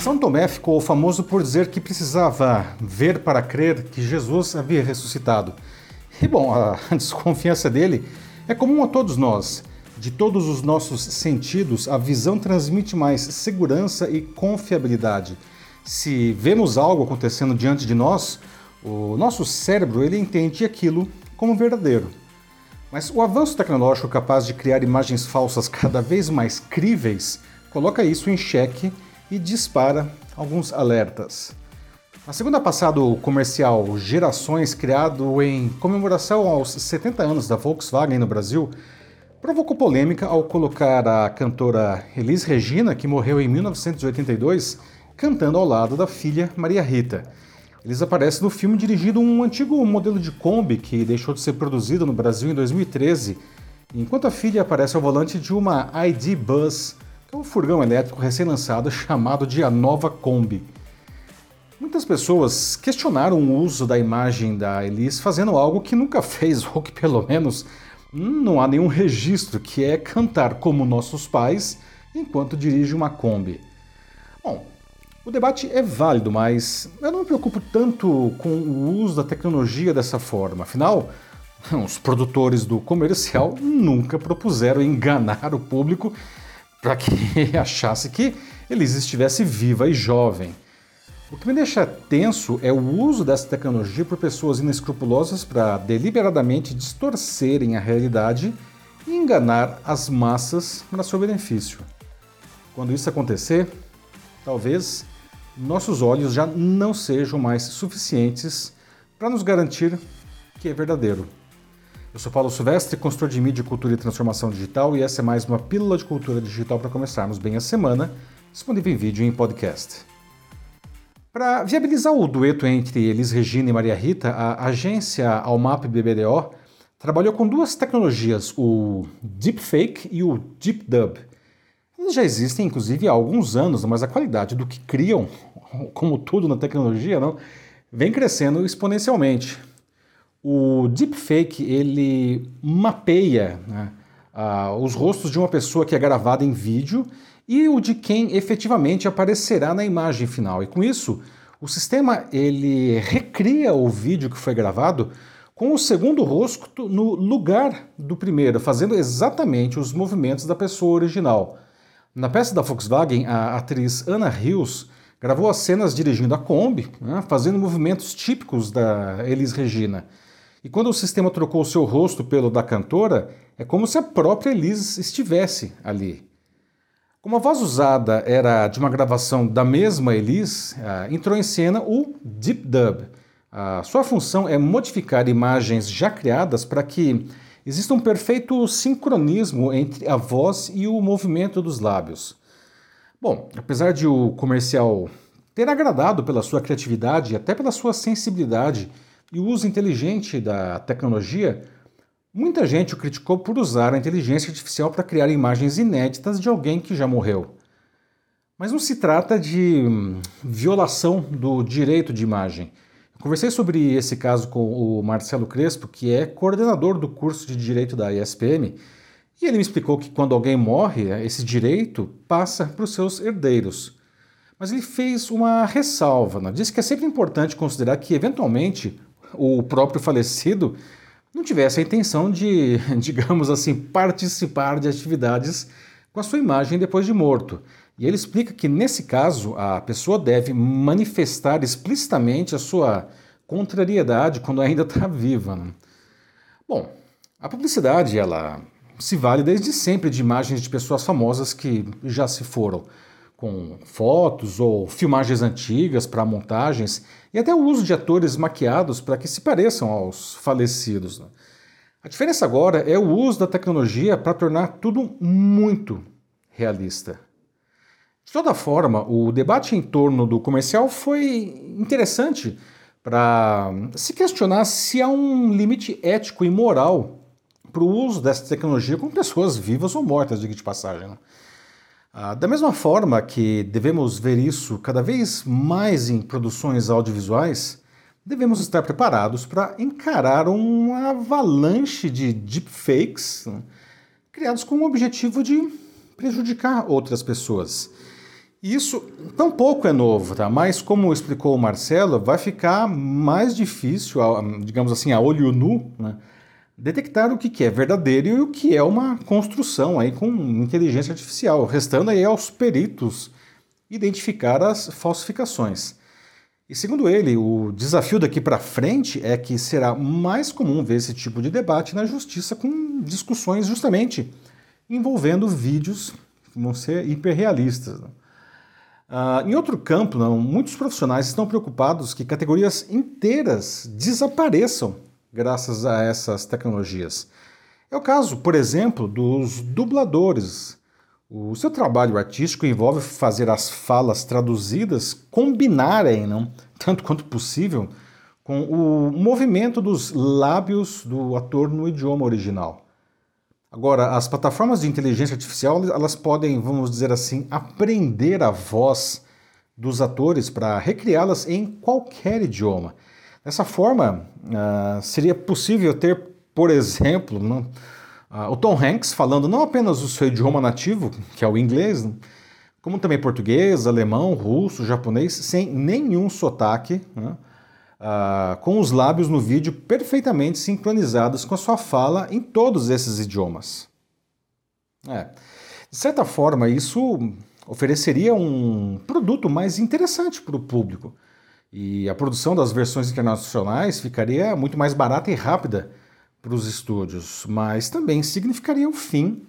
São Tomé ficou famoso por dizer que precisava ver para crer que Jesus havia ressuscitado. E bom, a desconfiança dele é comum a todos nós. De todos os nossos sentidos, a visão transmite mais segurança e confiabilidade. Se vemos algo acontecendo diante de nós, o nosso cérebro ele entende aquilo como verdadeiro. Mas o avanço tecnológico capaz de criar imagens falsas cada vez mais críveis coloca isso em xeque e dispara alguns alertas. Na segunda passada, o comercial Gerações, criado em comemoração aos 70 anos da Volkswagen no Brasil, provocou polêmica ao colocar a cantora Elis Regina, que morreu em 1982, cantando ao lado da filha Maria Rita. Eles aparecem no filme dirigindo um antigo modelo de Kombi que deixou de ser produzido no Brasil em 2013, enquanto a filha aparece ao volante de uma ID Bus é um furgão elétrico recém-lançado chamado de a Nova Kombi. Muitas pessoas questionaram o uso da imagem da Elis fazendo algo que nunca fez, ou que pelo menos não há nenhum registro, que é cantar como nossos pais enquanto dirige uma Kombi. Bom, o debate é válido, mas eu não me preocupo tanto com o uso da tecnologia dessa forma. Afinal, os produtores do comercial nunca propuseram enganar o público para que achasse que Elisa estivesse viva e jovem. O que me deixa tenso é o uso dessa tecnologia por pessoas inescrupulosas para deliberadamente distorcerem a realidade e enganar as massas para seu benefício. Quando isso acontecer, talvez nossos olhos já não sejam mais suficientes para nos garantir que é verdadeiro. Eu sou Paulo Silvestre, consultor de mídia, cultura e transformação digital, e essa é mais uma pílula de cultura digital para começarmos bem a semana, disponível em vídeo e em podcast. Para viabilizar o dueto entre Elis Regina e Maria Rita, a agência Almap BBDO trabalhou com duas tecnologias, o Deepfake e o DeepDub. Eles já existem, inclusive, há alguns anos, mas a qualidade do que criam, como tudo na tecnologia, não, vem crescendo exponencialmente. O deepfake ele mapeia né, os rostos de uma pessoa que é gravada em vídeo e o de quem efetivamente aparecerá na imagem final. E com isso, o sistema ele recria o vídeo que foi gravado com o segundo rosto no lugar do primeiro, fazendo exatamente os movimentos da pessoa original. Na peça da Volkswagen, a atriz Anna Hills gravou as cenas dirigindo a Kombi, né, fazendo movimentos típicos da Elis Regina. E quando o sistema trocou seu rosto pelo da cantora, é como se a própria Elis estivesse ali. Como a voz usada era de uma gravação da mesma Elis, uh, entrou em cena o Deep Dub. Uh, sua função é modificar imagens já criadas para que exista um perfeito sincronismo entre a voz e o movimento dos lábios. Bom, apesar de o comercial ter agradado pela sua criatividade e até pela sua sensibilidade, e o uso inteligente da tecnologia, muita gente o criticou por usar a inteligência artificial para criar imagens inéditas de alguém que já morreu. Mas não se trata de hum, violação do direito de imagem. Eu conversei sobre esse caso com o Marcelo Crespo, que é coordenador do curso de Direito da ESPM, e ele me explicou que quando alguém morre, esse direito passa para os seus herdeiros. Mas ele fez uma ressalva, né? disse que é sempre importante considerar que, eventualmente, o próprio falecido não tivesse a intenção de, digamos assim, participar de atividades com a sua imagem depois de morto. E ele explica que, nesse caso, a pessoa deve manifestar explicitamente a sua contrariedade quando ainda está viva. Né? Bom, a publicidade, ela se vale desde sempre de imagens de pessoas famosas que já se foram com fotos ou filmagens antigas para montagens e até o uso de atores maquiados para que se pareçam aos falecidos. Né? A diferença agora é o uso da tecnologia para tornar tudo muito realista. De toda forma, o debate em torno do comercial foi interessante para se questionar se há um limite ético e moral para o uso dessa tecnologia com pessoas vivas ou mortas, diga de passagem. Né? Ah, da mesma forma que devemos ver isso cada vez mais em produções audiovisuais, devemos estar preparados para encarar uma avalanche de deepfakes né, criados com o objetivo de prejudicar outras pessoas. Isso tampouco é novo, tá? Mas como explicou o Marcelo, vai ficar mais difícil, digamos assim, a olho nu, né? Detectar o que é verdadeiro e o que é uma construção aí com inteligência artificial, restando aí aos peritos identificar as falsificações. E segundo ele, o desafio daqui para frente é que será mais comum ver esse tipo de debate na justiça com discussões justamente envolvendo vídeos que vão ser hiperrealistas. Uh, em outro campo, não, muitos profissionais estão preocupados que categorias inteiras desapareçam graças a essas tecnologias. É o caso, por exemplo, dos dubladores. O seu trabalho artístico envolve fazer as falas traduzidas combinarem, não, tanto quanto possível, com o movimento dos lábios do ator no idioma original. Agora, as plataformas de inteligência artificial, elas podem, vamos dizer assim, aprender a voz dos atores para recriá-las em qualquer idioma. Dessa forma, uh, seria possível ter, por exemplo, uh, o Tom Hanks falando não apenas o seu idioma nativo, que é o inglês, né, como também português, alemão, russo, japonês, sem nenhum sotaque. Né? uh, com os lábios no vídeo perfeitamente sincronizados com a sua fala em todos esses idiomas. É. De certa forma, isso ofereceria um produto mais interessante para o público. E a produção das versões internacionais ficaria muito mais barata e rápida para os estúdios, mas também significaria o fim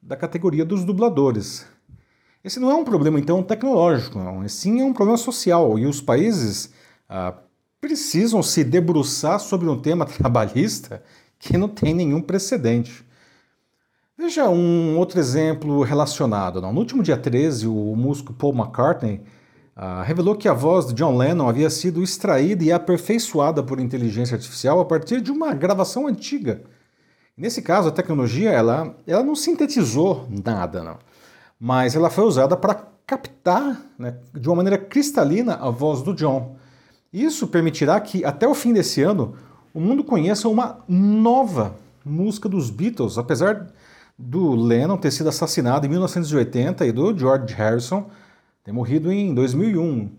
da categoria dos dubladores. Esse não é um problema, então, tecnológico, não. sim é um problema social, e os países ah, precisam se debruçar sobre um tema trabalhista que não tem nenhum precedente. Veja um outro exemplo relacionado. No último dia 13, o músico Paul McCartney uh, revelou que a voz de John Lennon havia sido extraída e aperfeiçoada por inteligência artificial a partir de uma gravação antiga. Nesse caso, a tecnologia ela, ela não sintetizou nada, não. mas ela foi usada para captar né, de uma maneira cristalina a voz do John. Isso permitirá que, até o fim desse ano, o mundo conheça uma nova música dos Beatles, apesar do Lennon ter sido assassinado em 1980 e do George Harrison ter morrido em 2001.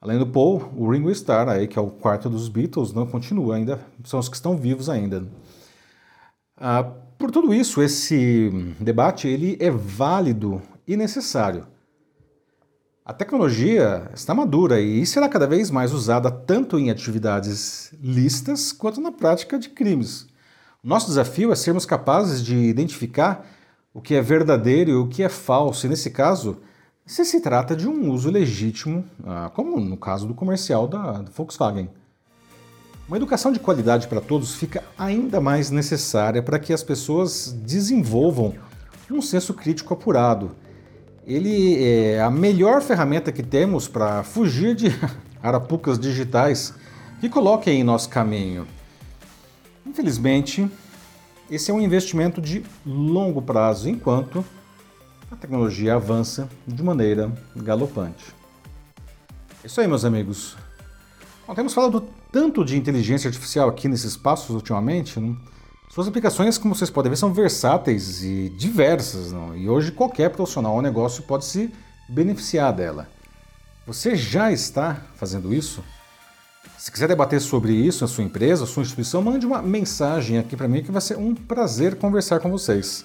Além do Paul, o Ringo Starr, aí, que é o quarto dos Beatles, não continua ainda, são os que estão vivos ainda. Ah, por tudo isso, esse debate ele é válido e necessário. A tecnologia está madura e será cada vez mais usada tanto em atividades lícitas quanto na prática de crimes. Nosso desafio é sermos capazes de identificar o que é verdadeiro e o que é falso, e nesse caso, se se trata de um uso legítimo, ah, como no caso do comercial da Volkswagen. Uma educação de qualidade para todos fica ainda mais necessária para que as pessoas desenvolvam um senso crítico apurado ele é a melhor ferramenta que temos para fugir de arapucas digitais que coloquem em nosso caminho. Infelizmente, esse é um investimento de longo prazo, enquanto a tecnologia avança de maneira galopante. É isso aí, meus amigos. Bom, temos falado tanto de inteligência artificial aqui nesses passos ultimamente. Né? Suas aplicações, como vocês podem ver, são versáteis e diversas, e hoje qualquer profissional ou negócio pode se beneficiar dela. Você já está fazendo isso? Se quiser debater sobre isso na sua empresa, sua instituição, mande uma mensagem aqui para mim que vai ser um prazer conversar com vocês.